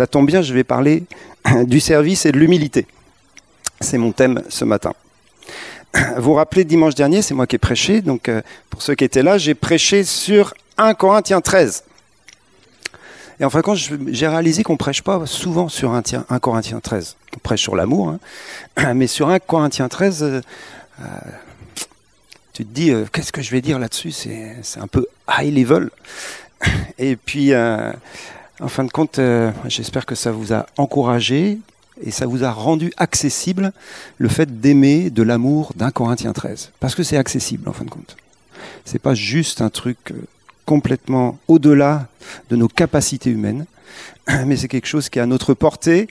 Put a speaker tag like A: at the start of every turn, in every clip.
A: ça tombe bien, je vais parler du service et de l'humilité. C'est mon thème ce matin. Vous vous rappelez, dimanche dernier, c'est moi qui ai prêché, donc euh, pour ceux qui étaient là, j'ai prêché sur 1 Corinthiens 13. Et en fin de compte, j'ai réalisé qu'on prêche pas souvent sur 1, Corinthiens 13. On prêche sur l'amour, hein. mais sur 1 Corinthiens 13, euh, euh, tu te dis, qu'est-ce que je vais dire là-dessus? C'est un peu high level. Et puis, en fin de compte, j'espère que ça vous a encouragé, et ça vous a rendu accessible le fait d'aimer de l'amour d'un Corinthien 13. Parce que c'est accessible en fin de compte. C'est pas juste un truc euh, complètement au-delà de nos capacités humaines, mais c'est quelque chose qui est à notre portée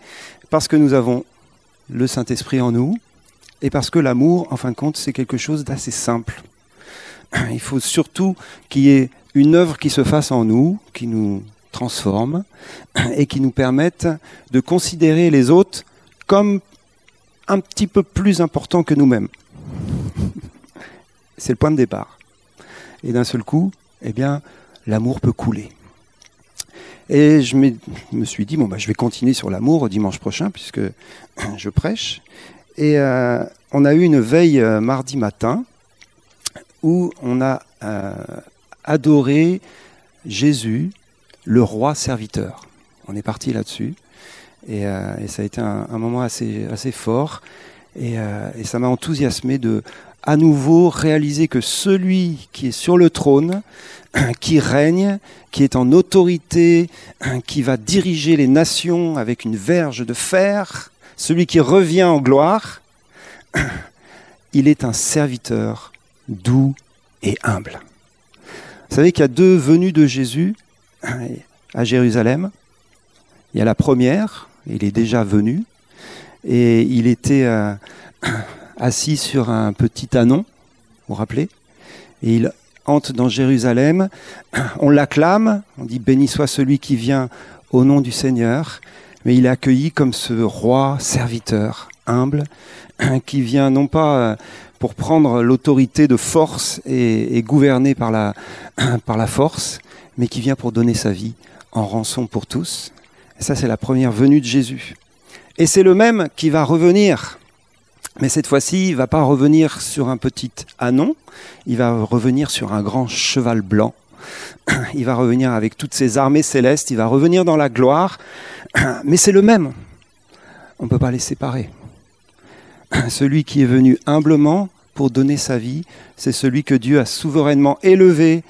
A: parce que nous avons le Saint-Esprit en nous et parce que l'amour, en fin de compte, c'est quelque chose d'assez simple. Il faut surtout qu'il y ait une œuvre qui se fasse en nous, qui nous transforme et qui nous permettent de considérer les autres comme un petit peu plus importants que nous-mêmes. C'est le point de départ. Et d'un seul coup, eh bien, l'amour peut couler. Et je me suis dit, bon, bah, je vais continuer sur l'amour dimanche prochain, puisque je prêche. Et euh, on a eu une veille euh, mardi matin où on a euh, adoré Jésus le roi serviteur. On est parti là-dessus. Et, euh, ça a été un, moment assez, fort. Euh, et, ça m'a enthousiasmé de à nouveau réaliser que celui qui est sur le trône, qui règne, qui est en autorité, qui va diriger les nations avec une verge de fer, celui qui revient en gloire, il est un serviteur doux et humble. Vous savez qu'il y a deux venues de Jésus à Jérusalem. Il y a la première, il est déjà venu, et il était euh, assis sur un petit anon, vous vous rappelez? Et il entre dans Jérusalem, on l'acclame, on dit béni soit celui qui vient au nom du Seigneur, mais il est accueilli comme ce roi serviteur, humble, qui vient non pas euh, pour prendre l'autorité de force et, et gouverner par la, par la force, mais qui vient pour donner sa vie en rançon pour tous. Et ça, c'est la première venue de Jésus. Et c'est le même qui va revenir. Mais cette fois-ci, il ne va pas revenir sur un petit anon, il va revenir sur un grand cheval blanc. Il va revenir avec toutes ses armées célestes, il va revenir dans la gloire. Mais c'est le même. On ne peut pas les séparer. Celui qui est venu humblement pour donner sa vie, c'est celui que Dieu a souverainement élevé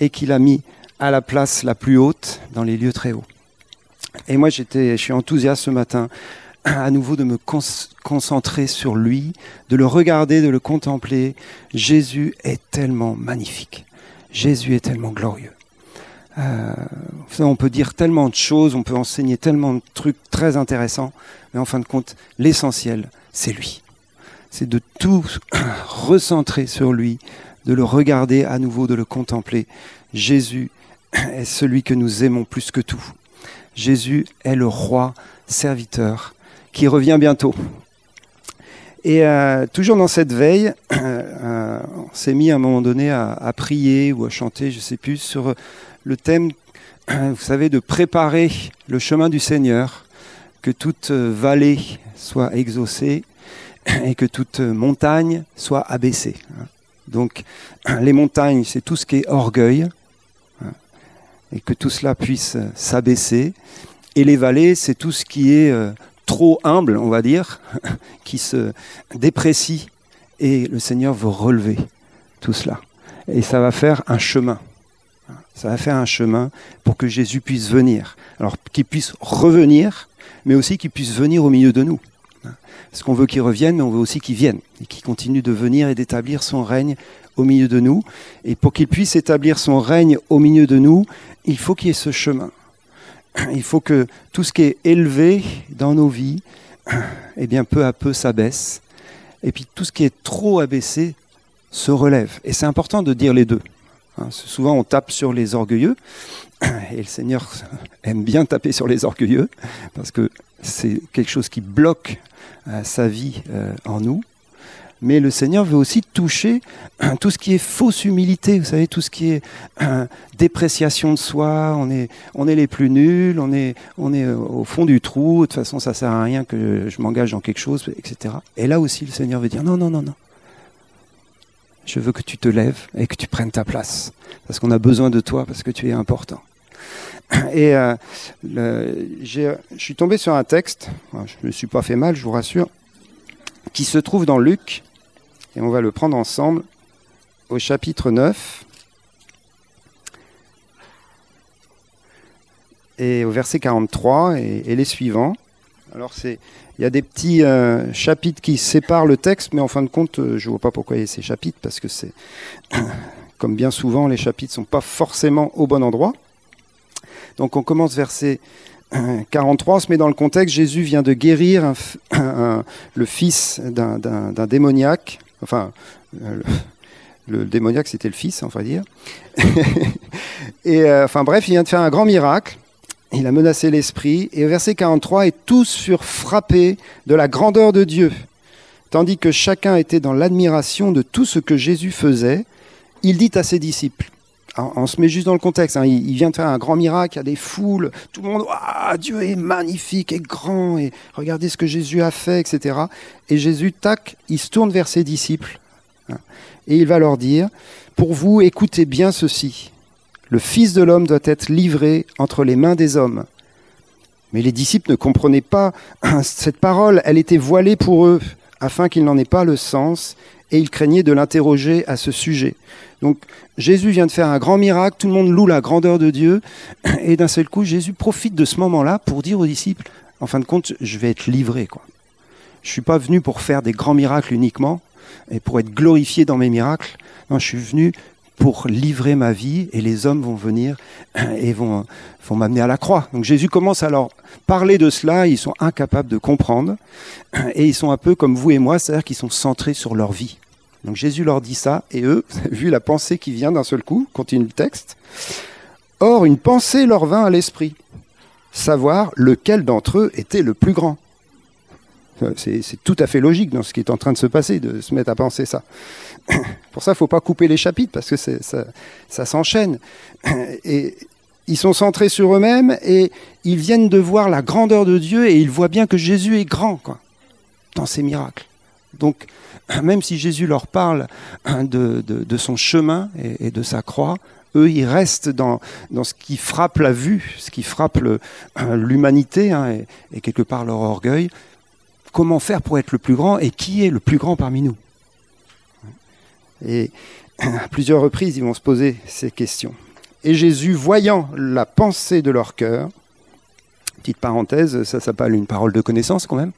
A: et qu'il a mis à la place la plus haute dans les lieux très hauts. Et moi, j'étais, je suis enthousiaste ce matin à nouveau de me concentrer sur lui, de le regarder, de le contempler. Jésus est tellement magnifique. Jésus est tellement glorieux. Euh, on peut dire tellement de choses, on peut enseigner tellement de trucs très intéressants, mais en fin de compte, l'essentiel, c'est lui. C'est de tout recentrer sur lui, de le regarder à nouveau, de le contempler. Jésus est celui que nous aimons plus que tout. Jésus est le roi serviteur qui revient bientôt. Et euh, toujours dans cette veille, euh, on s'est mis à un moment donné à, prier ou à chanter, je ne sais plus, sur le thème, vous savez, de préparer le chemin du Seigneur, que toute vallée soit exaucée et que toute montagne soit abaissée. Donc les montagnes, c'est tout ce qui est orgueil, et que tout cela puisse s'abaisser. Et les vallées, c'est tout ce qui est euh, trop humble, on va dire, qui se déprécie. Et le Seigneur veut relever tout cela. Et ça va faire un chemin. Ça va faire un chemin pour que Jésus puisse venir. Alors qu'il puisse revenir, mais aussi qu'il puisse venir au milieu de nous. Parce qu'on veut qu'il revienne, mais on veut aussi qu'il vienne et qu'il continue de venir et d'établir son règne au milieu de nous. Et pour qu'il puisse établir son règne au milieu de nous, il faut qu'il y ait ce chemin. Il faut que tout ce qui est élevé dans nos vies, eh bien, peu à peu s'abaisse. Et puis tout ce qui est trop abaissé se relève. Et c'est important de dire les deux. Hein, souvent on tape sur les orgueilleux, et le Seigneur aime bien taper sur les orgueilleux, parce que c'est quelque chose qui bloque euh, sa vie euh, en nous. Mais le Seigneur veut aussi toucher tout ce qui est fausse humilité, vous savez, tout ce qui est dépréciation de soi, on est, on est les plus nuls, on est, on est au fond du trou, de toute façon ça sert à rien que je m'engage dans quelque chose, etc. Et là aussi le Seigneur veut dire non, non, non, non. Je veux que tu te lèves et que tu prennes ta place, parce qu'on a besoin de toi, parce que tu es important. Et euh, je suis tombé sur un texte, je ne me suis pas fait mal, je vous rassure, qui se trouve dans Luc, et on va le prendre ensemble, au chapitre 9, et au verset 43 et, les suivants. Alors c'est, il y a des petits euh, chapitres qui séparent le texte, mais en fin de compte, euh, je ne vois pas pourquoi il y a ces chapitres, parce que c'est, comme bien souvent, les chapitres ne sont pas forcément au bon endroit. Donc on commence verset 43, on se met dans le contexte, Jésus vient de guérir le fils d'un démoniaque, enfin euh, le, démoniaque c'était le fils, on dire. et euh, enfin bref, il vient de faire un grand miracle, il a menacé l'esprit, et verset 43, et tous furent frappés de la grandeur de Dieu, tandis que chacun était dans l'admiration de tout ce que Jésus faisait, il dit à ses disciples, on, se met juste dans le contexte. Hein. Il, vient de faire un grand miracle, il y a des foules, tout le monde, Dieu est magnifique et grand, et regardez ce que Jésus a fait, etc. Et Jésus, tac, il se tourne vers ses disciples, hein, et il va leur dire, pour vous, écoutez bien ceci. Le Fils de l'homme doit être livré entre les mains des hommes. Mais les disciples ne comprenaient pas cette parole, elle était voilée pour eux, afin qu'ils n'en aient pas le sens, et ils craignaient de l'interroger à ce sujet. Donc Jésus vient de faire un grand miracle, tout le monde loue la grandeur de Dieu, et d'un seul coup, Jésus profite de ce moment-là pour dire aux disciples, en fin de compte, je vais être livré. Quoi. Je ne suis pas venu pour faire des grands miracles uniquement, et pour être glorifié dans mes miracles. Non, je suis venu pour livrer ma vie, et les hommes vont venir et vont, vont m'amener à la croix. Donc Jésus commence à leur parler de cela, ils sont incapables de comprendre, et ils sont un peu comme vous et moi, c'est-à-dire qu'ils sont centrés sur leur vie. Donc Jésus leur dit ça, et eux, vu la pensée qui vient d'un seul coup, continue le texte. Or, une pensée leur vint à l'esprit, savoir lequel d'entre eux était le plus grand. Euh, c'est tout à fait logique dans ce qui est en train de se passer, de se mettre à penser ça. Pour ça, il ne faut pas couper les chapitres, parce que ça, ça s'enchaîne. Et ils sont centrés sur eux-mêmes, et ils viennent de voir la grandeur de Dieu, et ils voient bien que Jésus est grand, quoi, dans ses miracles. Donc, même si Jésus leur parle hein, de, son chemin et, de sa croix, eux, ils restent dans, ce qui frappe la vue, ce qui frappe hein, l'humanité hein, et, quelque part leur orgueil. Comment faire pour être le plus grand et qui est le plus grand parmi nous? Et à plusieurs reprises, ils vont se poser ces questions. Et Jésus, voyant la pensée de leur cœur, petite parenthèse, ça s'appelle une parole de connaissance quand même,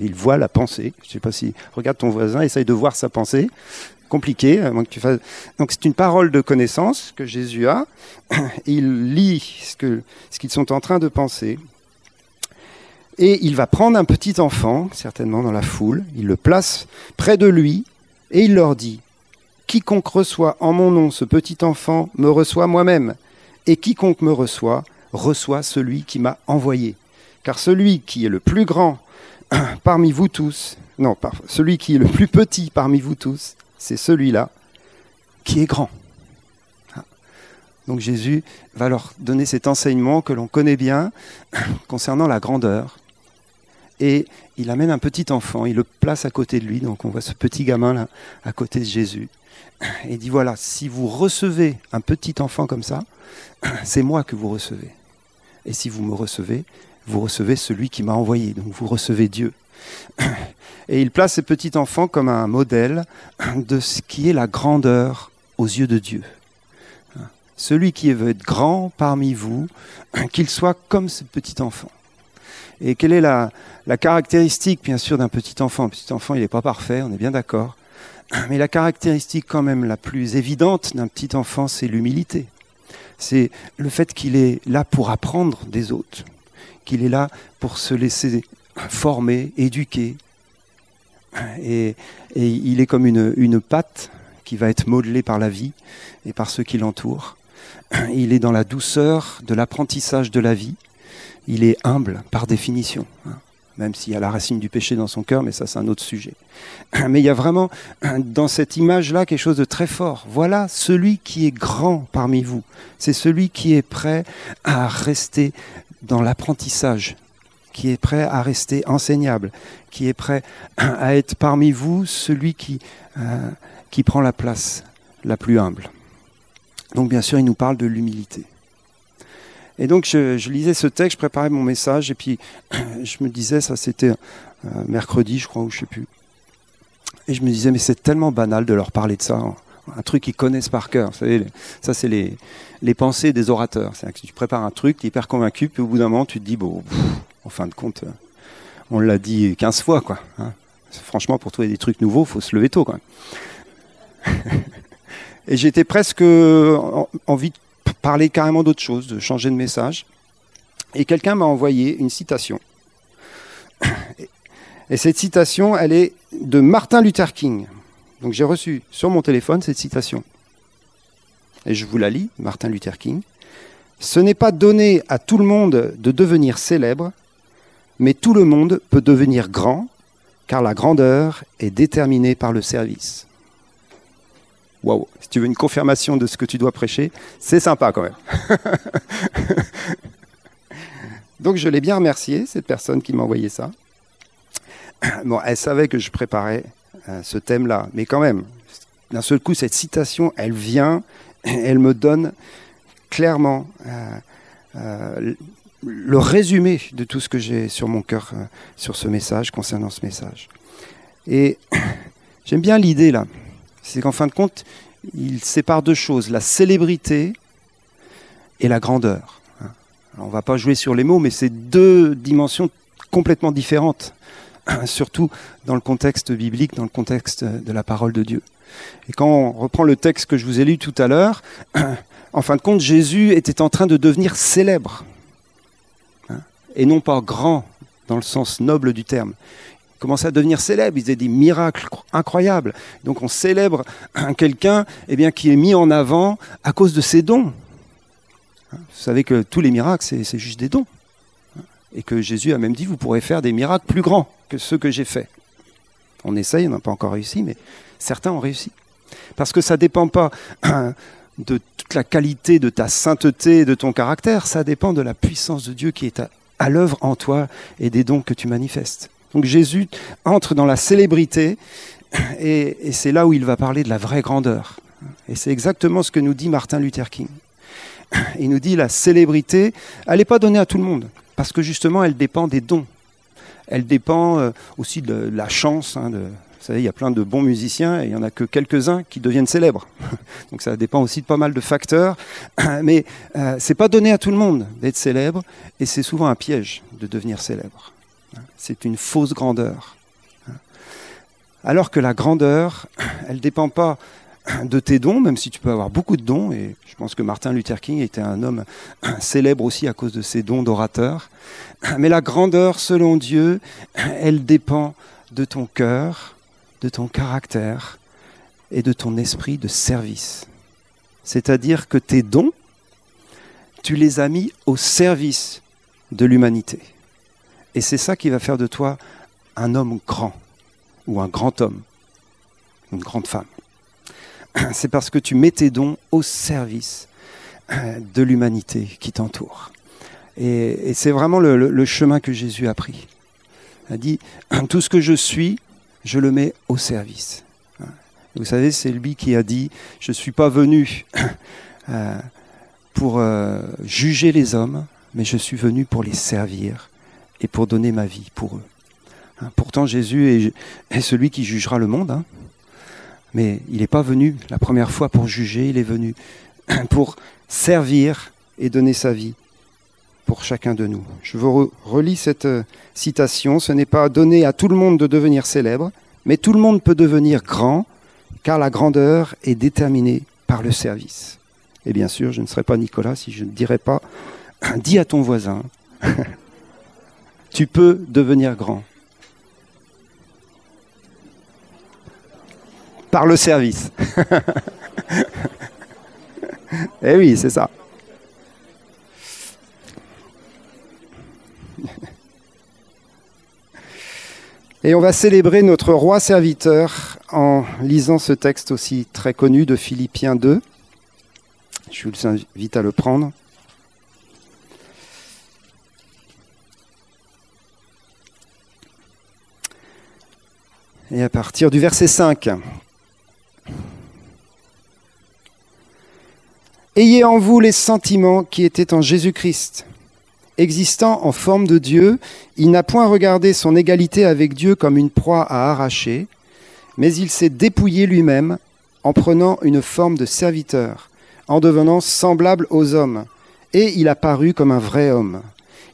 A: il voit la pensée. Je sais pas si. Regarde ton voisin, essaye de voir sa pensée. Compliqué. que tu fasses... Donc c'est une parole de connaissance que Jésus a. Il lit ce qu'ils sont en train de penser. Et il va prendre un petit enfant, certainement dans la foule, il le place près de lui, et il leur dit, Quiconque reçoit en mon nom ce petit enfant me reçoit moi-même, et quiconque me reçoit reçoit celui qui m'a envoyé. Car celui qui est le plus grand parmi vous tous, non, celui qui est le plus petit parmi vous tous, c'est celui-là qui est grand. Ah. Donc Jésus va leur donner cet enseignement que l'on connaît bien concernant la grandeur. Et il amène un petit enfant, il le place à côté de lui, donc on voit ce petit gamin là à côté de Jésus. Et il dit voilà, si vous recevez un petit enfant comme ça, c'est moi que vous recevez. Et si vous me recevez, vous recevez celui qui m'a envoyé, donc vous recevez Dieu. Et il place ces petits enfants comme un modèle de ce qui est la grandeur aux yeux de Dieu. Celui qui veut être grand parmi vous, qu'il soit comme ce petit enfant. Et quelle est la, la caractéristique, bien sûr, d'un petit enfant? Un petit enfant, il n'est pas parfait, on est bien d'accord. Mais la caractéristique quand même la plus évidente d'un petit enfant, c'est l'humilité. C'est le fait qu'il est là pour apprendre des autres qu'il est là pour se laisser former, éduquer. Et, il est comme une, une pâte qui va être modelée par la vie et par ceux qui l'entourent. Il est dans la douceur de l'apprentissage de la vie. Il est humble par définition. même s'il y a la racine du péché dans son cœur, mais ça c'est un autre sujet. Mais il y a vraiment dans cette image-là quelque chose de très fort. Voilà celui qui est grand parmi vous. C'est celui qui est prêt à rester dans l'apprentissage, qui est prêt à rester enseignable, qui est prêt à être parmi vous celui qui, euh, qui prend la place la plus humble. Donc bien sûr, il nous parle de l'humilité. Et donc je, lisais ce texte, je préparais mon message, et puis je me disais, ça c'était euh, mercredi, je crois, ou je sais plus. Et je me disais, mais c'est tellement banal de leur parler de ça, hein. Un truc qu'ils connaissent par cœur. Ça c'est les, pensées des orateurs. C'est que tu prépares un truc, tu es hyper convaincu, puis au bout d'un moment, tu te dis, bon, en fin de compte, euh, on l'a dit 15 fois, quoi. Hein. Franchement, pour trouver des trucs nouveaux, faut se lever tôt. Et j'étais presque envie de parler carrément d'autre chose, de changer de message. Et quelqu'un m'a envoyé une citation. Et cette citation, elle est de Martin Luther King. Donc j'ai reçu sur mon téléphone cette citation. Et je vous la lis, Martin Luther King. Ce n'est pas donné à tout le monde de devenir célèbre, mais tout le monde peut devenir grand, car la grandeur est déterminée par le service waouh, si tu veux une confirmation de ce que tu dois prêcher, c'est sympa quand même. Donc je l'ai bien remercié, cette personne qui m'a envoyé ça. Bon, elle savait que je préparais euh, ce thème-là, mais quand même, d'un seul coup, cette citation, elle vient, elle me donne clairement euh, euh, le résumé de tout ce que j'ai sur mon cœur, sur ce message, concernant ce message. Et j'aime bien l'idée là c'est qu'en fin de compte, il sépare deux choses, la célébrité et la grandeur. on ne va pas jouer sur les mots, mais c'est deux dimensions complètement différentes, surtout dans le contexte biblique, dans le contexte de la parole de Dieu. Et quand on reprend le texte que je vous ai lu tout à l'heure, en fin de compte, Jésus était en train de devenir célèbre, hein, et non pas grand dans le sens noble du terme commençait à devenir célèbre. Il faisait des miracles incroyables. Donc on célèbre quelqu'un eh bien, qui est mis en avant à cause de ses dons. Vous savez que tous les miracles, c'est juste des dons. Et que Jésus a même dit, vous pourrez faire des miracles plus grands que ceux que j'ai faits. On essaye, on n'a pas encore réussi, mais certains ont réussi. Parce que ça ne dépend pas de toute la qualité de ta sainteté, de ton caractère, ça dépend de la puissance de Dieu qui est à, l'œuvre en toi et des dons que tu manifestes. Donc Jésus entre dans la célébrité et, c'est là où il va parler de la vraie grandeur. Et c'est exactement ce que nous dit Martin Luther King. Il nous dit la célébrité, elle n'est pas donnée à tout le monde, parce que justement elle dépend des dons. Elle dépend euh, aussi de la chance. Hein, vous savez, il y a plein de bons musiciens et il n'y en a que quelques-uns qui deviennent célèbres. Donc ça dépend aussi de pas mal de facteurs. Mais euh, c'est pas donné à tout le monde d'être célèbre et c'est souvent un piège de devenir célèbre. C'est une fausse grandeur. Alors que la grandeur, elle ne dépend pas de tes dons, même si tu peux avoir beaucoup de dons, et je pense que Martin Luther King était un homme célèbre aussi à cause de ses dons d'orateur, mais la grandeur, selon Dieu, elle dépend de ton cœur, de ton caractère et de ton esprit de service. C'est-à-dire que tes dons, tu les as mis au service de l'humanité. Et c'est ça qui va faire de toi un homme grand, ou un grand homme, une grande femme. C'est parce que tu mets tes dons au service euh, de l'humanité qui t'entoure. Et, c'est vraiment le, chemin que Jésus a pris. Il a dit, tout ce que je suis, je le mets au service. Vous savez, c'est lui qui a dit, je ne suis pas venu euh, pour euh, juger les hommes, mais je suis venu pour les servir et pour donner ma vie pour eux. Hein, pourtant, Jésus est, celui qui jugera le monde, hein. Mais il n'est pas venu la première fois pour juger, il est venu pour servir et donner sa vie pour chacun de nous. Je vous relis cette euh, citation, ce n'est pas donné à tout le monde de devenir célèbre, mais tout le monde peut devenir grand, car la grandeur est déterminée par le service. Et bien sûr, je ne serais pas Nicolas si je ne dirais pas, dis à ton voisin, tu peux devenir grand. Par le service. eh oui, c'est ça. Et on va célébrer notre roi serviteur en lisant ce texte aussi très connu de Philippiens 2. Je vous invite à le prendre. Et à partir du verset 5. Ayez en vous les sentiments qui étaient en Jésus-Christ Existant en forme de Dieu, il n'a point regardé son égalité avec Dieu comme une proie à arracher, mais il s'est dépouillé lui-même en prenant une forme de serviteur, en devenant semblable aux hommes, et il a paru comme un vrai homme.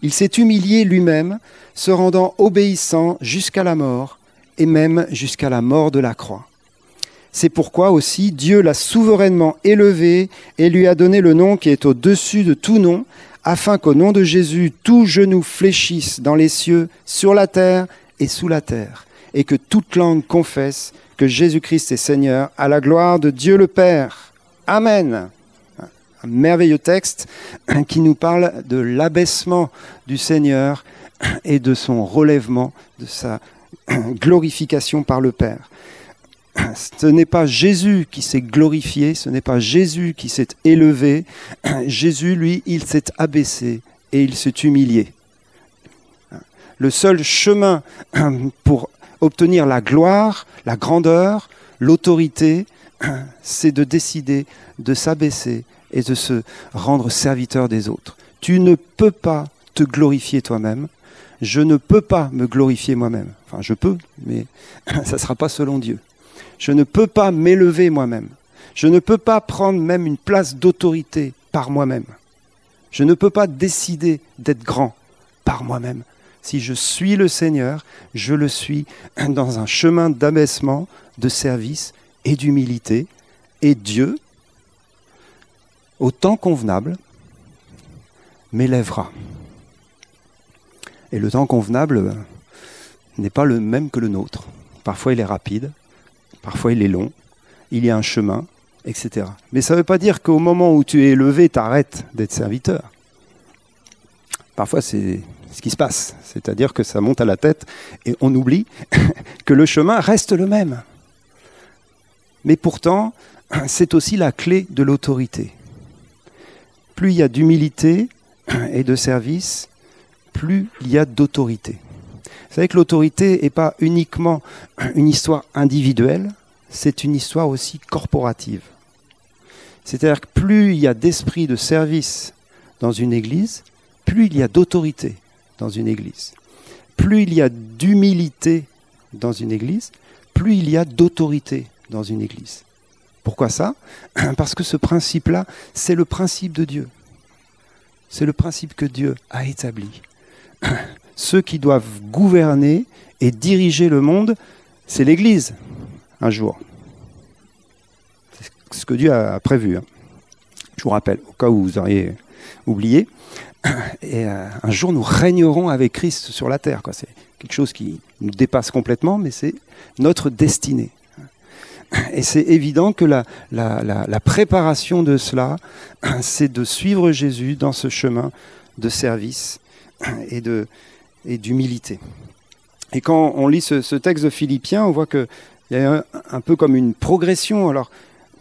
A: Il s'est humilié lui-même, se rendant obéissant jusqu'à la mort, et même jusqu'à la mort de la croix. C'est pourquoi aussi Dieu l'a souverainement élevé et lui a donné le nom qui est au-dessus de tout nom, afin qu'au nom de Jésus, tout genou fléchisse dans les cieux, sur la terre et sous la terre, et que toute langue confesse que Jésus-Christ est Seigneur, à la gloire de Dieu le Père. Amen. Un merveilleux texte qui nous parle de l'abaissement du Seigneur et de son relèvement, de sa glorification par le Père ce n'est pas Jésus qui s'est glorifié, ce n'est pas Jésus qui s'est élevé. Jésus, lui, il s'est abaissé et il s'est humilié. Le seul chemin pour obtenir la gloire, la grandeur, l'autorité, c'est de décider de s'abaisser et de se rendre serviteur des autres. Tu ne peux pas te glorifier toi-même. Je ne peux pas me glorifier moi-même. Enfin, je peux, mais ça ne sera pas selon Dieu. Je ne peux pas m'élever moi-même. Je ne peux pas prendre même une place d'autorité par moi-même. Je ne peux pas décider d'être grand par moi-même. Si je suis le Seigneur, je le suis dans un chemin d'abaissement, de service et d'humilité. Et Dieu, au temps convenable, m'élèvera. Et le temps convenable n'est pas le même que le nôtre. Parfois il est rapide, Parfois, il est long, il y a un chemin, etc. Mais ça ne veut pas dire qu'au moment où tu es élevé, tu arrêtes d'être serviteur. Parfois, c'est ce qui se passe. C'est-à-dire que ça monte à la tête et on oublie que le chemin reste le même. Mais pourtant, c'est aussi la clé de l'autorité. Plus il y a d'humilité et de service, plus il y a d'autorité. Savez que l'autorité n'est pas uniquement une histoire individuelle, c'est une histoire aussi corporative. C'est-à-dire que plus il y a d'esprit de service dans une église, plus il y a d'autorité dans une église. Plus il y a d'humilité dans une église, plus il y a d'autorité dans une église. Pourquoi ça Parce que ce principe-là, c'est le principe de Dieu. C'est le principe que Dieu a établi. ceux qui doivent gouverner et diriger le monde, c'est l'Église, un jour. C'est ce que Dieu a prévu. Hein. Je vous rappelle, au cas où vous auriez oublié. Et euh, un jour, nous régnerons avec Christ sur la terre. C'est quelque chose qui nous dépasse complètement, mais c'est notre destinée. Et c'est évident que la, la, préparation de cela, c'est de suivre Jésus dans ce chemin de service et de, et d'humilité. Et quand on lit ce, texte de Philippiens, on voit qu'il y a un, peu comme une progression. Alors,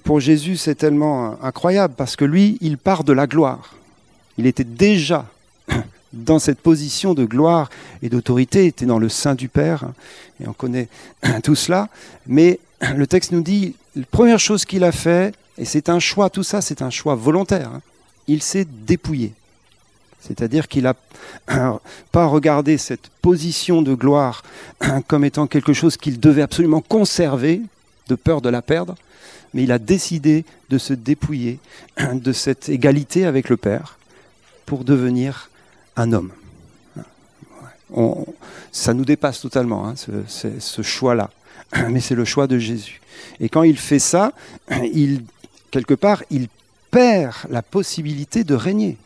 A: pour Jésus, c'est tellement incroyable parce que lui, il part de la gloire. Il était déjà dans cette position de gloire et d'autorité, il était dans le sein du Père, et on connaît tout cela. Mais le texte nous dit, la première chose qu'il a fait, et c'est un choix, tout ça, c'est un choix volontaire, hein, il s'est dépouillé. C'est-à-dire qu'il n'a pas regardé cette position de gloire comme étant quelque chose qu'il devait absolument conserver, de peur de la perdre, mais il a décidé de se dépouiller de cette égalité avec le Père pour devenir un homme. ça nous dépasse totalement, hein, ce, choix-là. Mais c'est le choix de Jésus. Et quand il fait ça, quelque part, il perd la possibilité de régner.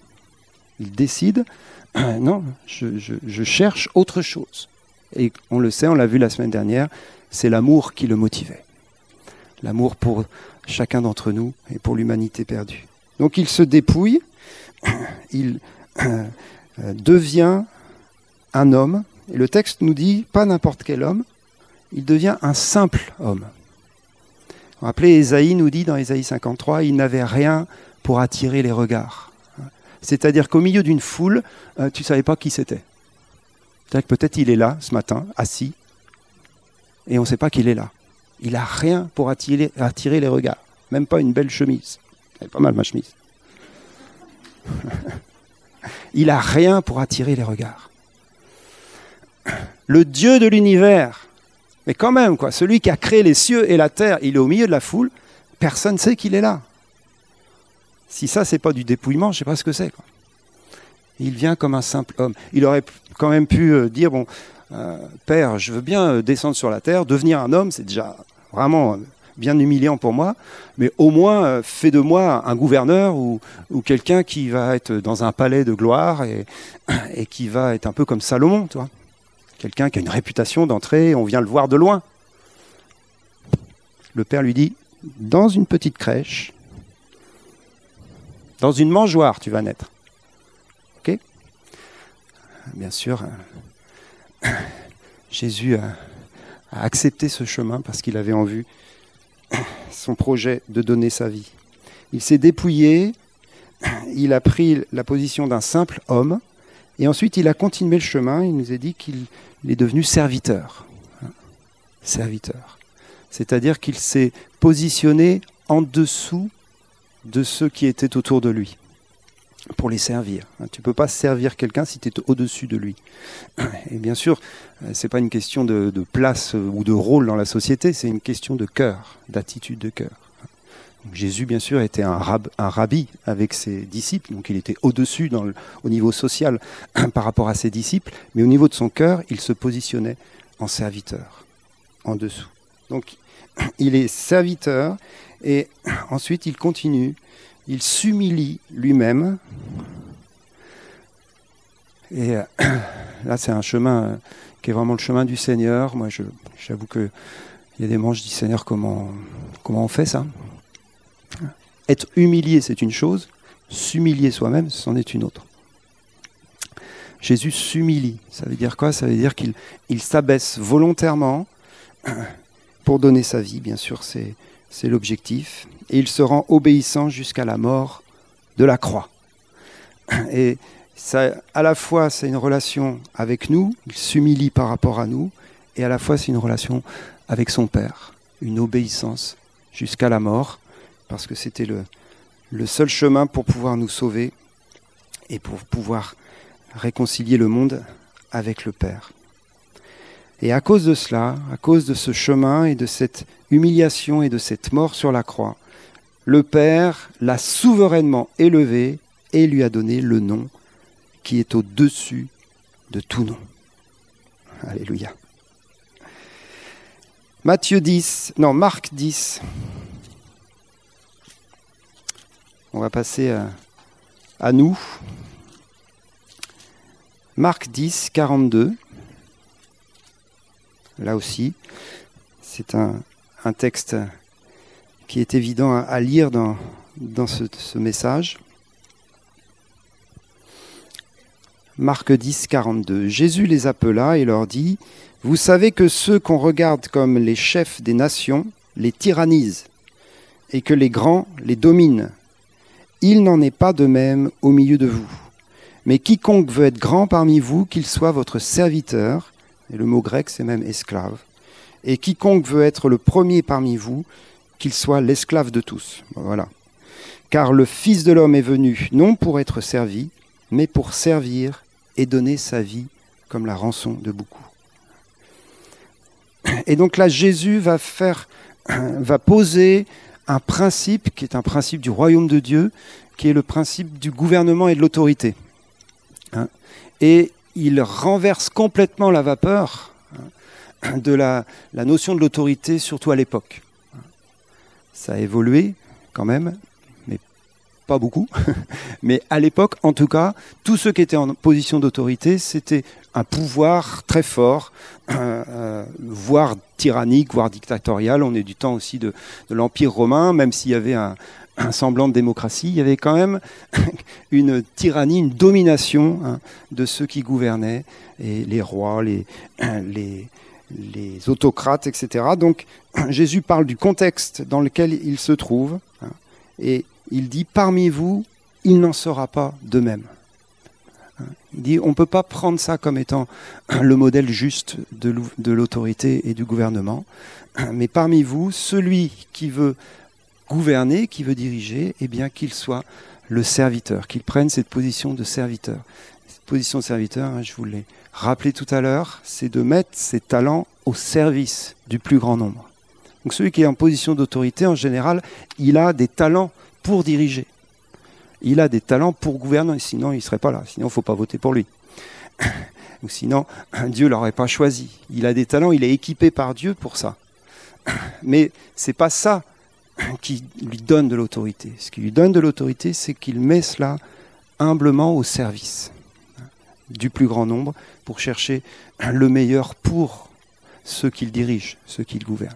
A: Il décide, non, je, cherche autre chose. Et on le sait, on l'a vu la semaine dernière, c'est l'amour qui le motivait. L'amour pour chacun d'entre nous et pour l'humanité perdue. Donc il se dépouille, il devient un homme, et le texte nous dit pas n'importe quel homme, il devient un simple homme. Rappelez, Ésaïe nous dit dans Ésaïe 53, il n'avait rien pour attirer les regards. C'est-à-dire qu'au milieu d'une foule, euh, tu ne savais pas qui c'était. C'est-à-dire que peut-être il est là ce matin, assis, et on ne sait pas qu'il est là. Il n'a rien pour attirer, les regards, même pas une belle chemise. Elle pas mal ma chemise. il n'a rien pour attirer les regards. Le Dieu de l'univers, mais quand même, quoi, celui qui a créé les cieux et la terre, il est au milieu de la foule, personne ne sait qu'il est là. Si ça, c'est pas du dépouillement, je sais pas ce que c'est. Il vient comme un simple homme. Il aurait quand même pu euh, dire, bon, euh, Père, je veux bien euh, descendre sur la terre, devenir un homme, c'est déjà vraiment bien humiliant pour moi, mais au moins fais de moi un gouverneur ou, quelqu'un qui va être dans un palais de gloire et, et qui va être un peu comme Salomon, toi. Quelqu'un qui a une réputation d'entrer, on vient le voir de loin. Le père lui dit, dans une petite crèche, dans une mangeoire, tu vas naître. Ok? Bien sûr, euh, Jésus a, accepté ce chemin parce qu'il avait en vue son projet de donner sa vie. Il s'est dépouillé, il a pris la position d'un simple homme, et ensuite il a continué le chemin, il nous a dit qu'il est devenu serviteur. Serviteur. C'est-à-dire qu'il s'est positionné en dessous de ceux qui étaient autour de lui pour les servir. Tu ne peux pas servir quelqu'un si tu es au-dessus de lui. Et bien sûr, euh, ce n'est pas une question de, place ou de rôle dans la société, c'est une question de cœur, d'attitude de cœur. Jésus, bien sûr, était un, un, rabbi avec ses disciples, donc il était au-dessus au niveau social par rapport à ses disciples, mais au niveau de son cœur, il se positionnait en serviteur, en dessous. Donc il est serviteur et ensuite, il continue, il s'humilie lui-même. Et euh, là, c'est un chemin euh, qui est vraiment le chemin du Seigneur. Moi, j'avoue qu'il y a des manches du Seigneur, comment, comment on fait ça? Être humilié, c'est une chose. S'humilier soi-même, c'en est une autre. Jésus s'humilie. Ça veut dire quoi? Ça veut dire qu'il il, s'abaisse volontairement pour donner sa vie. Bien sûr, c'est c'est l'objectif. Et il se rend obéissant jusqu'à la mort de la croix. Et à la fois, c'est une relation avec nous, il s'humilie par rapport à nous, et à la fois, c'est une relation avec son Père, une obéissance jusqu'à la mort, parce que c'était le seul chemin pour pouvoir nous sauver et pour pouvoir réconcilier le monde avec le Père. Et à cause de cela, à cause de ce chemin et de cette humiliation et de cette mort sur la croix, le Père l'a souverainement élevé et lui a donné le nom qui est au-dessus de tout nom. Alléluia. Matthieu 10, non, Marc 10. On va passer à, à nous. Marc 10, 42 là aussi. C'est un, texte qui est évident à, lire dans, ce, message. Marc 10, 42. Jésus les appela et leur dit, Vous savez que ceux qu'on regarde comme les chefs des nations les tyrannisent et que les grands les dominent. Il n'en est pas de même au milieu de vous. Mais quiconque veut être grand parmi vous, qu'il soit votre serviteur, et le mot grec c'est même esclave. Et quiconque veut être le premier parmi vous, qu'il soit l'esclave de tous. Voilà. Car le Fils de l'homme est venu non pour être servi, mais pour servir et donner sa vie comme la rançon de beaucoup. Et donc là, Jésus va faire, va poser un principe qui est un principe du royaume de Dieu, qui est le principe du gouvernement et de l'autorité. Hein. Et il renverse complètement la vapeur hein, de la, notion de l'autorité, surtout à l'époque. Ça a évolué quand même, mais pas beaucoup. Mais à l'époque, en tout cas, tous ceux qui étaient en position d'autorité, c'était un pouvoir très fort, euh, euh, voire tyrannique, voire dictatorial. On est du temps aussi de l'Empire romain, même s'il y avait un, un semblant de démocratie, il y avait quand même une tyrannie, une domination hein, de ceux qui gouvernaient, et les rois, les, les, autocrates, etc. Donc Jésus parle du contexte dans lequel il se trouve, hein, et il dit, parmi vous, il n'en sera pas de même. Hein, il dit, on ne peut pas prendre ça comme étant le modèle juste de l'autorité et du gouvernement, mais parmi vous, celui qui veut gouverner, qui veut diriger, eh bien qu'il soit le serviteur, qu'il prenne cette position de serviteur. Cette position de serviteur, hein, je vous l'ai rappelé tout à l'heure, c'est de mettre ses talents au service du plus grand nombre. Donc celui qui est en position d'autorité, en général, il a des talents pour diriger. Il a des talents pour gouverner, sinon il ne serait pas là, sinon il ne faut pas voter pour lui. Sinon, Dieu ne l'aurait pas choisi. Il a des talents, il est équipé par Dieu pour ça. Mais ce n'est pas ça qui lui donne de l'autorité. Ce qui lui donne de l'autorité, c'est qu'il met cela humblement au service du plus grand nombre pour chercher le meilleur pour ceux qu'il dirige, ceux qu'il gouverne.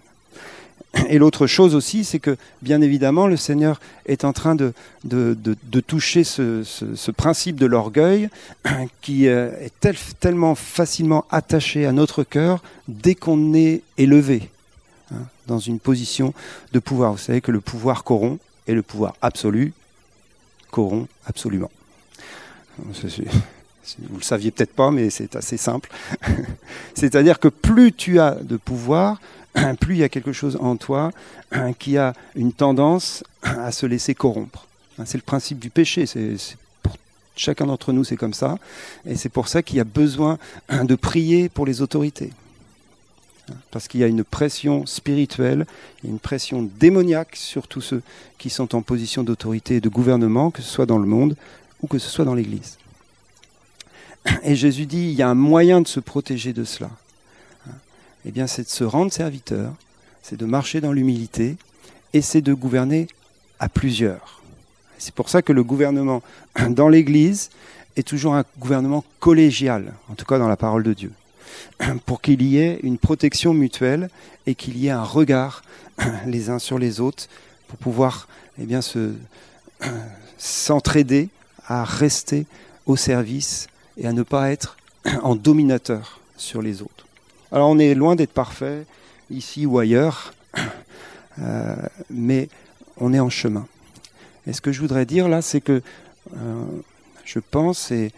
A: Et l'autre chose aussi, c'est que bien évidemment, le Seigneur est en train de, de, toucher ce, principe de l'orgueil qui euh, est tellement facilement attaché à notre cœur dès qu'on est élevé hein, dans une position de pouvoir. Vous savez que le pouvoir corrompt et le pouvoir absolu corrompt absolument. Vous le saviez peut-être pas, mais c'est assez simple. C'est-à-dire que plus tu as de pouvoir, plus il y a quelque chose en toi qui a une tendance à se laisser corrompre. C'est le principe du péché. Pour chacun d'entre nous, c'est comme ça. Et c'est pour ça qu'il y a besoin de prier pour les autorités. Parce qu'il y a une pression spirituelle, une pression démoniaque sur tous ceux qui sont en position d'autorité et de gouvernement, que ce soit dans le monde ou que ce soit dans l'Église. Et Jésus dit, il y a un moyen de se protéger de cela. Eh bien, c'est de se rendre serviteur, c'est de marcher dans l'humilité, et c'est de gouverner à plusieurs. C'est pour ça que le gouvernement dans l'Église est toujours un gouvernement collégial, en tout cas dans la parole de Dieu, pour qu'il y ait une protection mutuelle et qu'il y ait un regard les uns sur les autres pour pouvoir eh bien, se, s'entraider à rester au service et à ne pas être en dominateur sur les autres. Alors on est loin d'être parfait ici ou ailleurs, euh, mais on est en chemin. Et ce que je voudrais dire là, c'est que euh, je pense, et,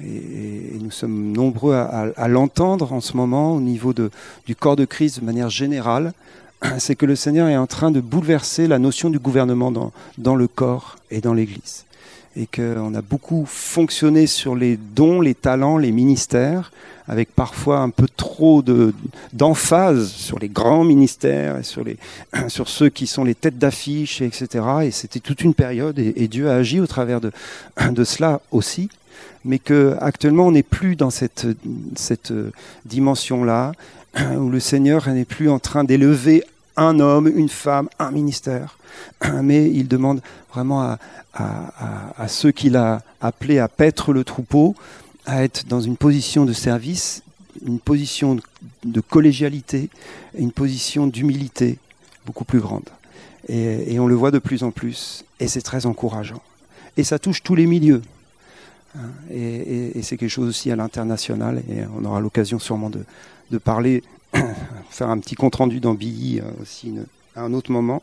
A: nous sommes nombreux à, l'entendre en ce moment au niveau de, du corps de crise de manière générale, c'est que le Seigneur est en train de bouleverser la notion du gouvernement dans, dans le corps et dans l'Église et qu'on a beaucoup fonctionné sur les dons, les talents, les ministères, avec parfois un peu trop d'emphase sur les grands ministères, et sur, les, sur ceux qui sont les têtes d'affiche, etc. Et c'était toute une période, et, Dieu a agi au travers de, de cela aussi, mais qu'actuellement on n'est plus dans cette, cette dimension-là, où le Seigneur n'est plus en train d'élever un homme, une femme, un ministère, mais il demande vraiment à, à, ceux qu'il a appelés à paître le troupeau, à être dans une position de service, une position de collégialité, une position d'humilité beaucoup plus grande. Et, on le voit de plus en plus, et c'est très encourageant. Et ça touche tous les milieux. Hein. Et, c'est quelque chose aussi à l'international, et on aura l'occasion sûrement de, parler, faire un petit compte-rendu dans euh, aussi à un autre moment.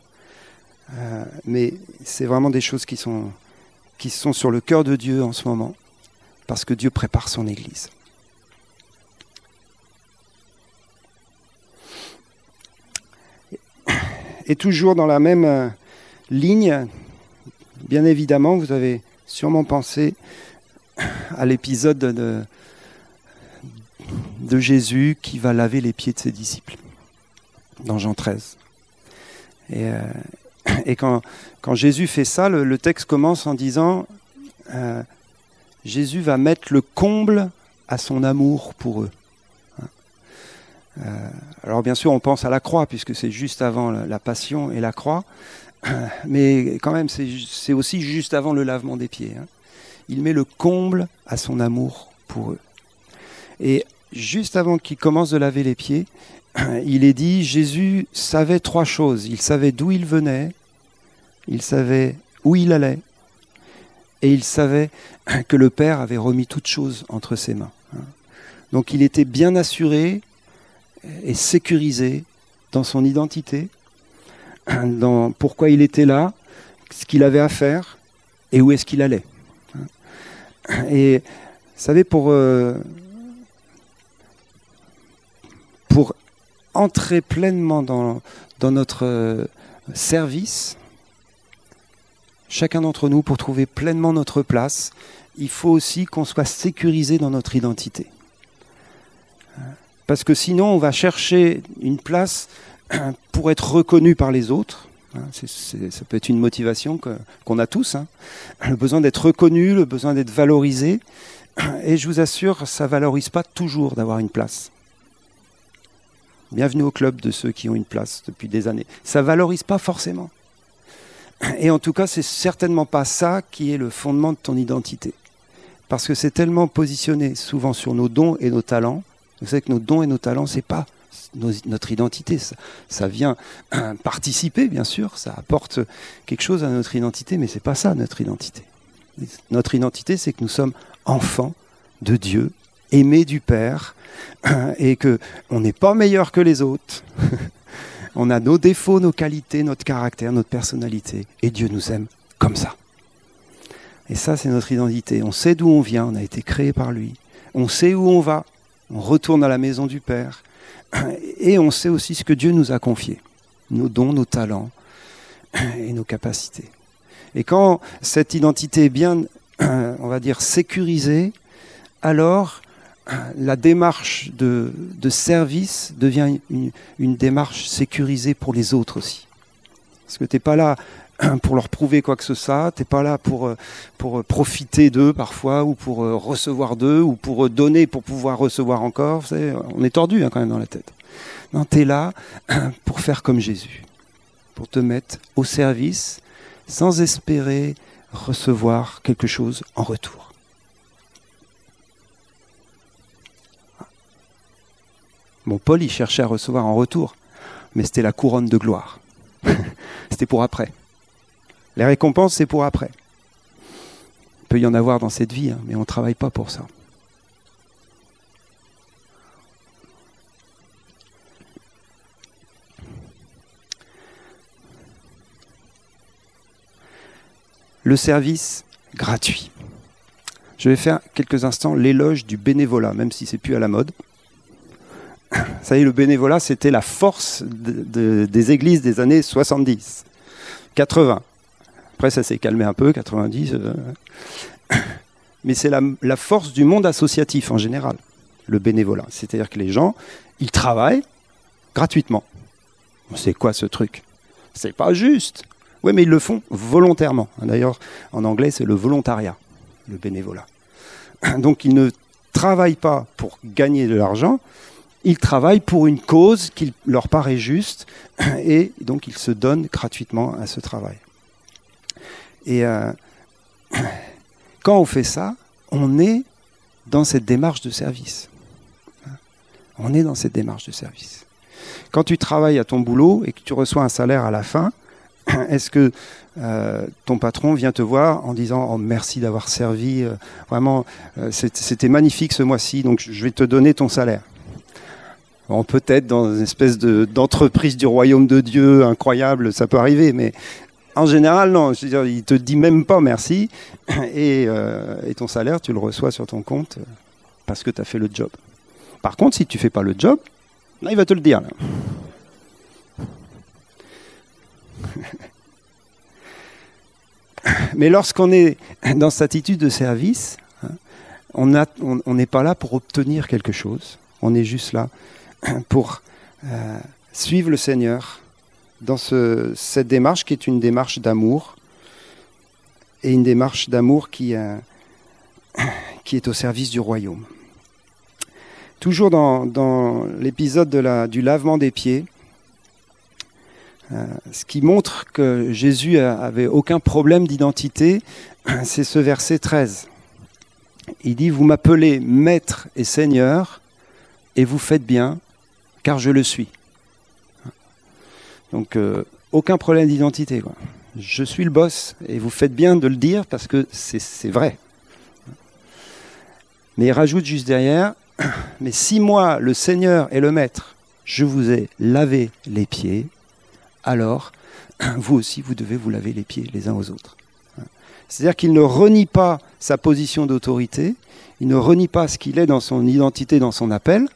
A: Euh, mais c'est vraiment des choses qui sont, qui sont sur le cœur de Dieu en ce moment, parce que Dieu prépare son Église. Et toujours dans la même euh, ligne, bien évidemment, vous avez sûrement pensé à l'épisode de, Jésus qui va laver les pieds de ses disciples dans Jean 13. Et, et quand, quand, Jésus fait ça, le, texte commence en disant euh, Jésus va mettre le comble à son amour pour eux. Euh, alors bien sûr, on pense à la croix, puisque c'est juste avant la, passion et la croix, mais quand même, c'est aussi juste avant le lavement des pieds. Hein. Il met le comble à son amour pour eux. Et juste avant qu'il commence de laver les pieds, il est dit, Jésus savait trois choses. Il savait d'où il venait, il savait où il allait, et il savait que le Père avait remis toutes choses entre ses mains. Donc il était bien assuré est sécurisé dans son identité, dans pourquoi il était là, ce qu'il avait à faire et où est-ce qu'il allait. Et vous savez, pour, euh, entrer pleinement dans, dans notre euh, service, chacun d'entre nous, pour trouver pleinement notre place, il faut aussi qu'on soit sécurisé dans notre identité. Parce que sinon, on va chercher une place pour être reconnu par les autres. Ça peut être une motivation qu'on a tous. Hein. Le besoin d'être reconnu, le besoin d'être valorisé. Et je vous assure, ça ne valorise pas toujours d'avoir une place. Bienvenue au club de ceux qui ont une place depuis des années. Ça valorise pas forcément. Et en tout cas, c'est certainement pas ça qui est le fondement de ton identité. Parce que c'est tellement positionné souvent sur nos dons et nos talents. Vous savez que nos dons et nos talents, c'est pas notre identité. Ça, vient participer, bien sûr, ça apporte quelque chose à notre identité, mais c'est pas ça notre identité. Notre identité, c'est que nous sommes enfants de Dieu, aimés du Père, et que on n'est pas meilleur que les autres. on a nos défauts, nos qualités, notre caractère, notre personnalité, et Dieu nous aime comme ça. Et ça, c'est notre identité. On sait d'où on vient, on a été créé par lui. On sait où on va. On retourne à la maison du Père. Et on sait aussi ce que Dieu nous a confié. Nos dons, nos talents et nos capacités. Et quand cette identité est bien, on va dire, sécurisée, alors la démarche de, service devient une, une, démarche sécurisée pour les autres aussi. Parce que tu n'es pas là pour leur prouver quoi que ce soit, tu n'es pas là pour, pour profiter d'eux parfois, ou pour recevoir d'eux, ou pour donner pour pouvoir recevoir encore. on est tordu hein, quand même dans la tête. Non, tu es là pour faire comme Jésus, pour te mettre au service sans espérer recevoir quelque chose en retour. Bon, Paul, il cherchait à recevoir en retour, mais c'était la couronne de gloire. c'était pour après. Les récompenses, c'est pour après. Il peut y en avoir dans cette vie, hein, mais on ne travaille pas pour ça. Le service gratuit. Je vais faire quelques instants l'éloge du bénévolat, même si c'est plus à la mode. Ça y est, le bénévolat, c'était la force des églises des années 70, 80. Après, ça s'est calmé un peu, 90. Euh. Mais c'est la, force du monde associatif en général, le bénévolat. C'est-à-dire que les gens, ils travaillent gratuitement. C'est quoi ce truc? C'est pas juste. Oui, mais ils le font volontairement. D'ailleurs, en anglais, c'est le volontariat, le bénévolat. Donc, ils ne travaillent pas pour gagner de l'argent, ils travaillent pour une cause qui leur paraît juste et donc ils se donnent gratuitement à ce travail. Et euh, quand on fait ça, on est dans cette démarche de service. On est dans cette démarche de service. Quand tu travailles à ton boulot et que tu reçois un salaire à la fin, est-ce que euh, ton patron vient te voir en disant oh, merci d'avoir servi, euh, vraiment c'était magnifique ce mois-ci, donc je vais te donner ton salaire peut-être dans une espèce d'entreprise du royaume de Dieu incroyable, ça peut arriver, mais en général, non. Je veux dire, il te dit même pas merci, euh, et, ton salaire, tu le reçois sur ton compte parce que tu as fait le job. Par contre, si tu fais pas le job, là, il va te le dire. Mais lorsqu'on est dans cette attitude de service, hein, on n'est pas là pour obtenir quelque chose. On est juste là pour euh, suivre le Seigneur dans cette démarche qui est une démarche d'amour et une démarche d'amour qui, euh, est au service du royaume. Toujours dans, l'épisode du lavement des pieds, euh, ce qui montre que Jésus avait aucun problème d'identité, c'est ce verset 13. Il dit, vous m'appelez maître et seigneur, et vous faites bien, car je le suis. Donc, euh, aucun problème d'identité. Je suis le boss, et vous faites bien de le dire parce que c'est vrai. Mais il rajoute juste derrière, mais si moi, le Seigneur et le Maître, je vous ai lavé les pieds, alors vous aussi, vous devez vous laver les pieds les uns aux autres. C'est-à-dire qu'il ne renie pas sa position d'autorité, il ne renie pas ce qu'il est dans son identité, dans son appel,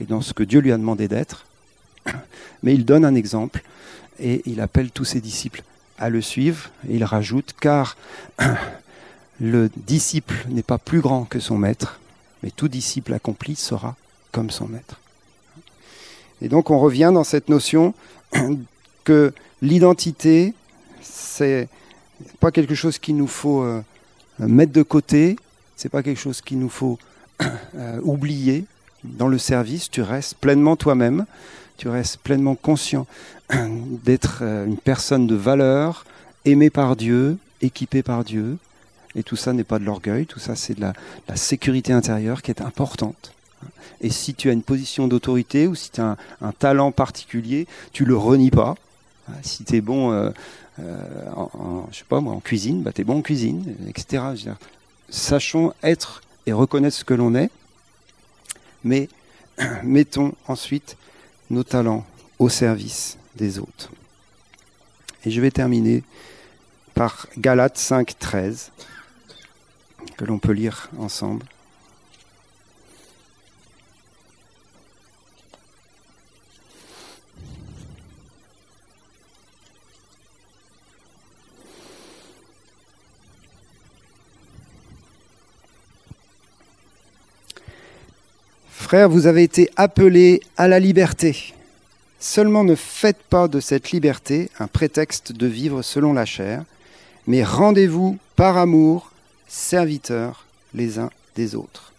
A: et dans ce que Dieu lui a demandé d'être, mais il donne un exemple et il appelle tous ses disciples à le suivre, il rajoute, car le disciple n'est pas plus grand que son maître, mais tout disciple accompli sera comme son maître. Et donc on revient dans cette notion que l'identité, c'est pas quelque chose qu'il nous faut euh, mettre de côté, c'est pas quelque chose qu'il nous faut euh, oublier. Dans le service, tu restes pleinement toi-même, tu restes pleinement conscient d'être euh, une personne de valeur, aimée par Dieu, équipée par Dieu. Et tout ça n'est pas de l'orgueil, tout ça c'est de la, sécurité intérieure qui est importante. Et si tu as une position d'autorité ou si tu as un, talent particulier, tu le renies pas. Si tu es bon euh, euh, en, je sais pas moi, en cuisine, bah, tu es bon en cuisine, etc. sachons être et reconnaître ce que l'on est, mais mettons ensuite nos talents au service des autres. Et je vais terminer par Galates 5, 13, que l'on peut lire ensemble. Vous avez été appelés à la liberté. Seulement ne faites pas de cette liberté un prétexte de vivre selon la chair, mais rendez-vous par amour serviteurs les uns des autres.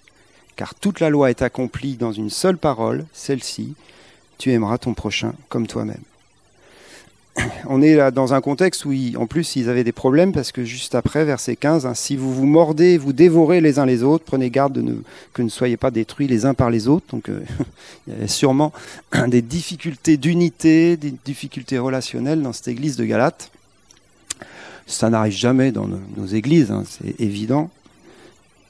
A: Car toute la loi est accomplie dans une seule parole, celle-ci, tu aimeras ton prochain comme toi-même on est là dans un contexte où, en plus, ils avaient des problèmes parce que juste après, verset 15, hein, si vous vous mordez, vous dévorez les uns les autres, prenez garde de que ne soyez pas détruits les uns par les autres. Donc, euh, il y avait sûrement des difficultés d'unité, des difficultés relationnelles dans cette église de Galate. Ça n'arrive jamais dans nos, églises, hein, c'est évident.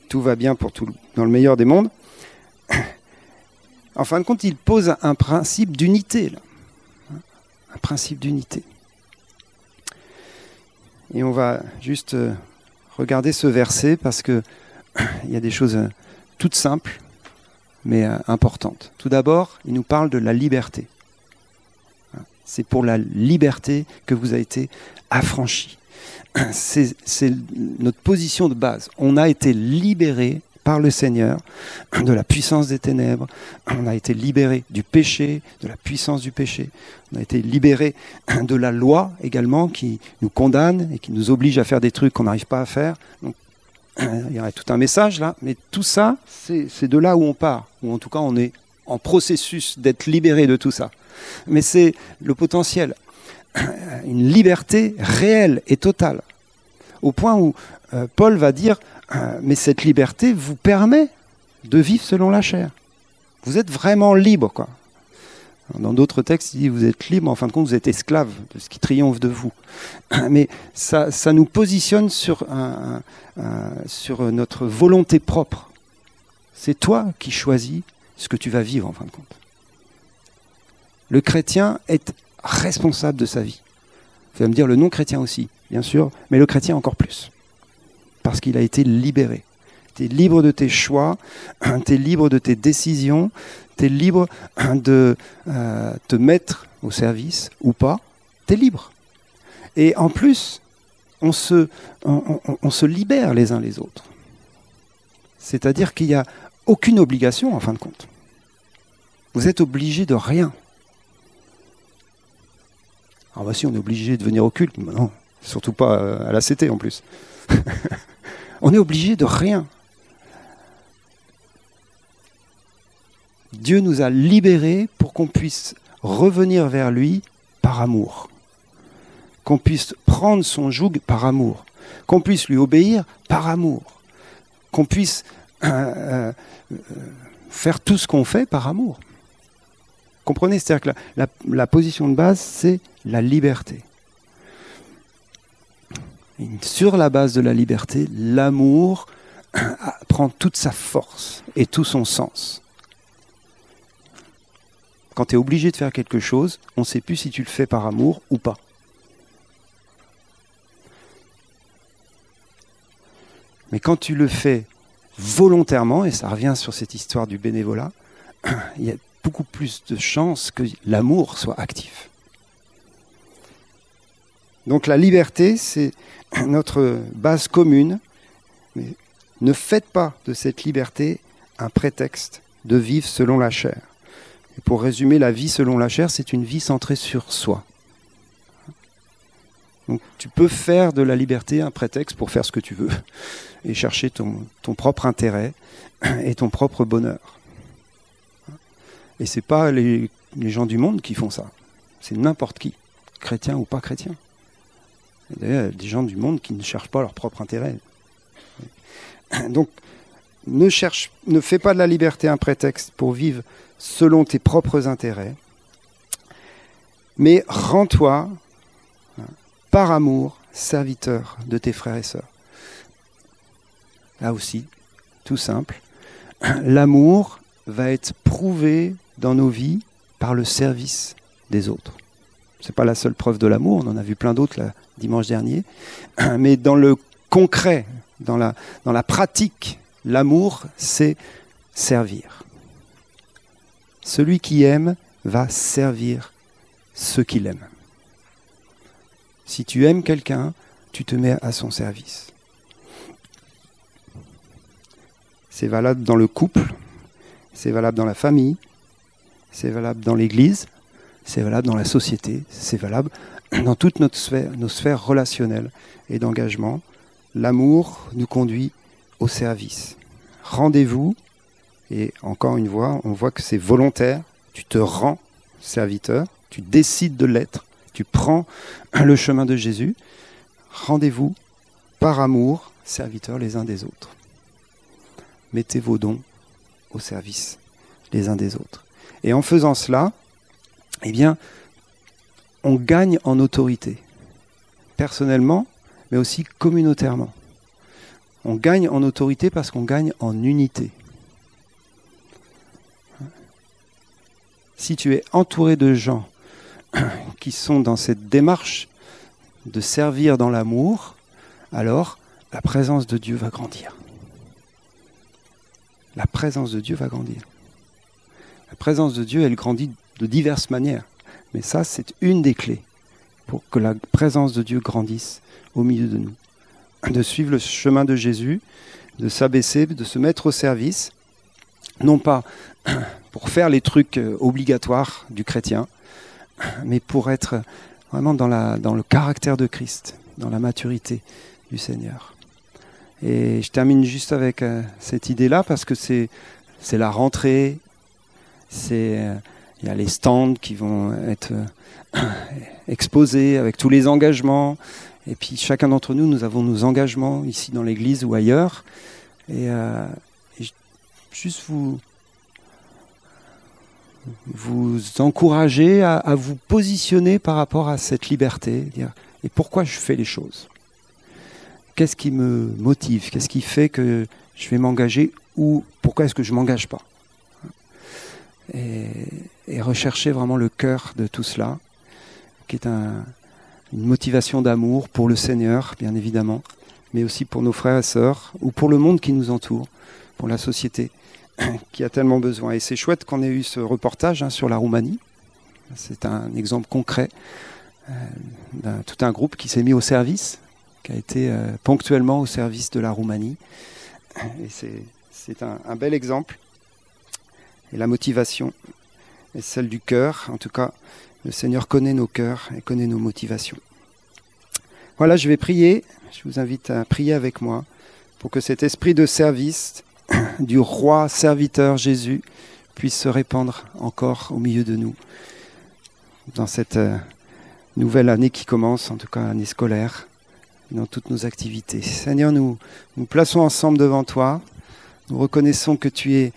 A: Tout va bien pour tout, dans le meilleur des mondes. En fin de compte, il pose un principe d'unité. Là principe d'unité. Et on va juste euh, regarder ce verset parce que il y a des choses euh, toutes simples mais euh, importantes. Tout d'abord, il nous parle de la liberté. C'est pour la liberté que vous avez été affranchis. C'est notre position de base. On a été libérés par le Seigneur de la puissance des ténèbres. On a été libéré du péché, de la puissance du péché. On a été libéré de la loi également qui nous condamne et qui nous oblige à faire des trucs qu'on n'arrive pas à faire. Il y aurait tout un message là, mais tout ça, c'est de là où on part, ou en tout cas on est en processus d'être libéré de tout ça. Mais c'est le potentiel, une liberté réelle et totale, au point où euh, Paul va dire euh, mais cette liberté vous permet de vivre selon la chair. Vous êtes vraiment libre, quoi. Dans d'autres textes, il dit vous êtes libre, en fin de compte, vous êtes esclave de ce qui triomphe de vous. Mais ça, nous positionne sur, sur notre volonté propre. C'est toi qui choisis ce que tu vas vivre, en fin de compte. Le chrétien est responsable de sa vie. Vous allez me dire le non-chrétien aussi, bien sûr, mais le chrétien encore plus parce qu'il a été libéré. Tu es libre de tes choix, tu es libre de tes décisions, tu es libre de euh, te mettre au service ou pas, tu es libre. Et en plus, on se, libère les uns les autres. C'est-à-dire qu'il n'y a aucune obligation en fin de compte. Vous êtes obligé de rien. Alors voici, on est obligé de venir au culte. non, surtout pas euh, à la CT en plus. On est obligé de rien. Dieu nous a libérés pour qu'on puisse revenir vers lui par amour, qu'on puisse prendre son joug par amour, qu'on puisse lui obéir par amour, qu'on puisse euh, euh, faire tout ce qu'on fait par amour. Comprenez? C'est-à-dire que la position de base, c'est la liberté sur la base de la liberté, l'amour prend toute sa force et tout son sens. quand tu es obligé de faire quelque chose, on ne sait plus si tu le fais par amour ou pas. Mais quand tu le fais volontairement, et ça revient sur cette histoire du bénévolat, il y a beaucoup plus de chances que l'amour soit actif. Donc la liberté, c'est notre base commune, mais ne faites pas de cette liberté un prétexte de vivre selon la chair. Pour résumer, la vie selon la chair, c'est une vie centrée sur soi. Donc tu peux faire de la liberté un prétexte pour faire ce que tu veux et chercher ton, ton propre intérêt et ton propre bonheur. Et ce n'est pas les, les, gens du monde qui font ça. C'est n'importe qui, chrétien ou pas chrétien. Des gens du monde qui ne cherchent pas leur propre intérêt. Donc, ne, cherche, ne fais pas de la liberté un prétexte pour vivre selon tes propres intérêts, mais rends-toi, hein, par amour, serviteur de tes frères et sœurs. Là aussi, tout simple, l'amour va être prouvé dans nos vies par le service des autres. Ce n'est pas la seule preuve de l'amour, on en a vu plein d'autres dimanche dernier, mais dans le concret, dans la, pratique, l'amour, c'est servir. Celui qui aime va servir ceux qu'il aime. Si tu aimes quelqu'un, tu te mets à son service. C'est valable dans le couple, c'est valable dans la famille, c'est valable dans l'Église, c'est valable dans la société, c'est valable dans toutes nos sphères relationnelles et d'engagement. L'amour nous conduit au service. Rendez-vous et encore une fois, on voit que c'est volontaire. Tu te rends serviteur, tu décides de l'être, tu prends le chemin de Jésus. Rendez-vous par amour, serviteurs les uns des autres. Mettez vos dons au service les uns des autres. Et en faisant cela, eh bien, on gagne en autorité, personnellement, mais aussi communautairement. On gagne en autorité parce qu'on gagne en unité. si tu es entouré de gens qui sont dans cette démarche de servir dans l'amour, alors la présence de Dieu va grandir. La présence de Dieu va grandir. La présence de Dieu, elle grandit de diverses manières. Mais ça, c'est une des clés pour que la présence de Dieu grandisse au milieu de nous. De suivre le chemin de Jésus, de s'abaisser, de se mettre au service, non pas pour faire les trucs euh, obligatoires du chrétien, mais pour être vraiment dans, le caractère de Christ, dans la maturité du Seigneur. Et je termine juste avec euh, cette idée-là parce que c'est la rentrée, c'est, euh, il y a les stands qui vont être exposés avec tous les engagements. Et puis chacun d'entre nous, nous avons nos engagements ici dans l'église ou ailleurs. Et, et juste vous, vous encourager à, vous positionner par rapport à cette liberté, dire et pourquoi je fais les choses? Qu'est-ce qui me motive? Qu'est-ce qui fait que je vais m'engager ou pourquoi est-ce que je ne m'engage pas? Et, rechercher vraiment le cœur de tout cela, qui est une motivation d'amour pour le Seigneur, bien évidemment, mais aussi pour nos frères et sœurs ou pour le monde qui nous entoure, pour la société. qui a tellement besoin. Et c'est chouette qu'on ait eu ce reportage hein, sur la Roumanie. C'est un exemple concret euh, d'un tout un groupe qui s'est mis au service, qui a été euh, ponctuellement au service de la Roumanie. Et c'est un, un, bel exemple. Et la motivation est celle du cœur. En tout cas, le Seigneur connaît nos cœurs et connaît nos motivations. Voilà, je vais prier. Je vous invite à prier avec moi pour que cet esprit de service du roi serviteur Jésus puisse se répandre encore au milieu de nous dans cette euh, nouvelle année qui commence, en tout cas année scolaire, dans toutes nos activités. Seigneur, nous nous plaçons ensemble devant toi. Nous reconnaissons que tu es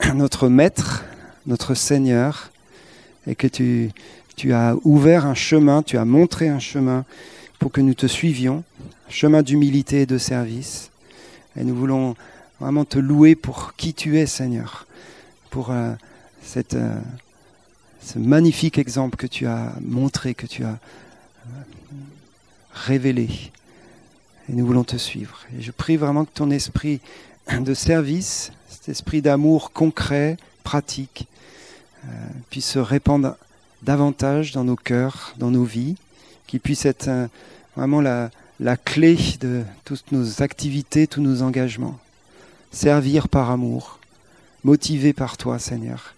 A: notre maître, notre Seigneur, et que tu, tu as ouvert un chemin, tu as montré un chemin pour que nous te suivions, chemin d'humilité et de service. Et nous voulons vraiment te louer pour qui tu es, Seigneur, pour euh, cette, euh, ce magnifique exemple que tu as montré, que tu as révélé. Et nous voulons te suivre. Et je prie vraiment que ton esprit de service, cet esprit d'amour concret, pratique, euh, puisse se répandre davantage dans nos cœurs, dans nos vies, qu'il puisse être euh, vraiment la, la clé de toutes nos activités, tous nos engagements. Servir par amour, motivé par toi, Seigneur,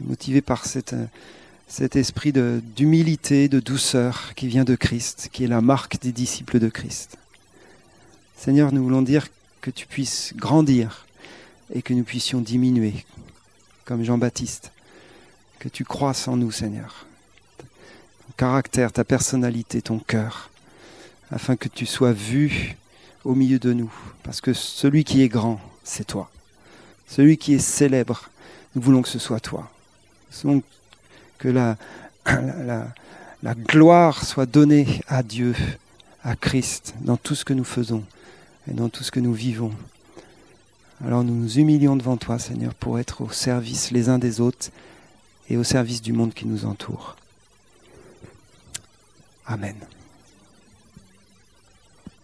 A: motivé par euh, cet esprit d'humilité, de, douceur qui vient de Christ, qui est la marque des disciples de Christ. Seigneur, nous voulons dire que tu puisses grandir et que nous puissions diminuer, comme Jean-Baptiste. Que tu croisses en nous, Seigneur. Ton caractère, ta personnalité, ton cœur, afin que tu sois vu au milieu de nous. Parce que celui qui est grand, c'est toi. Celui qui est célèbre, nous voulons que ce soit toi. Nous voulons que la, gloire soit donnée à Dieu, à Christ, dans tout ce que nous faisons et dans tout ce que nous vivons. Alors nous nous humilions devant toi, Seigneur, pour être au service les uns des autres et au service du monde qui nous entoure. Amen.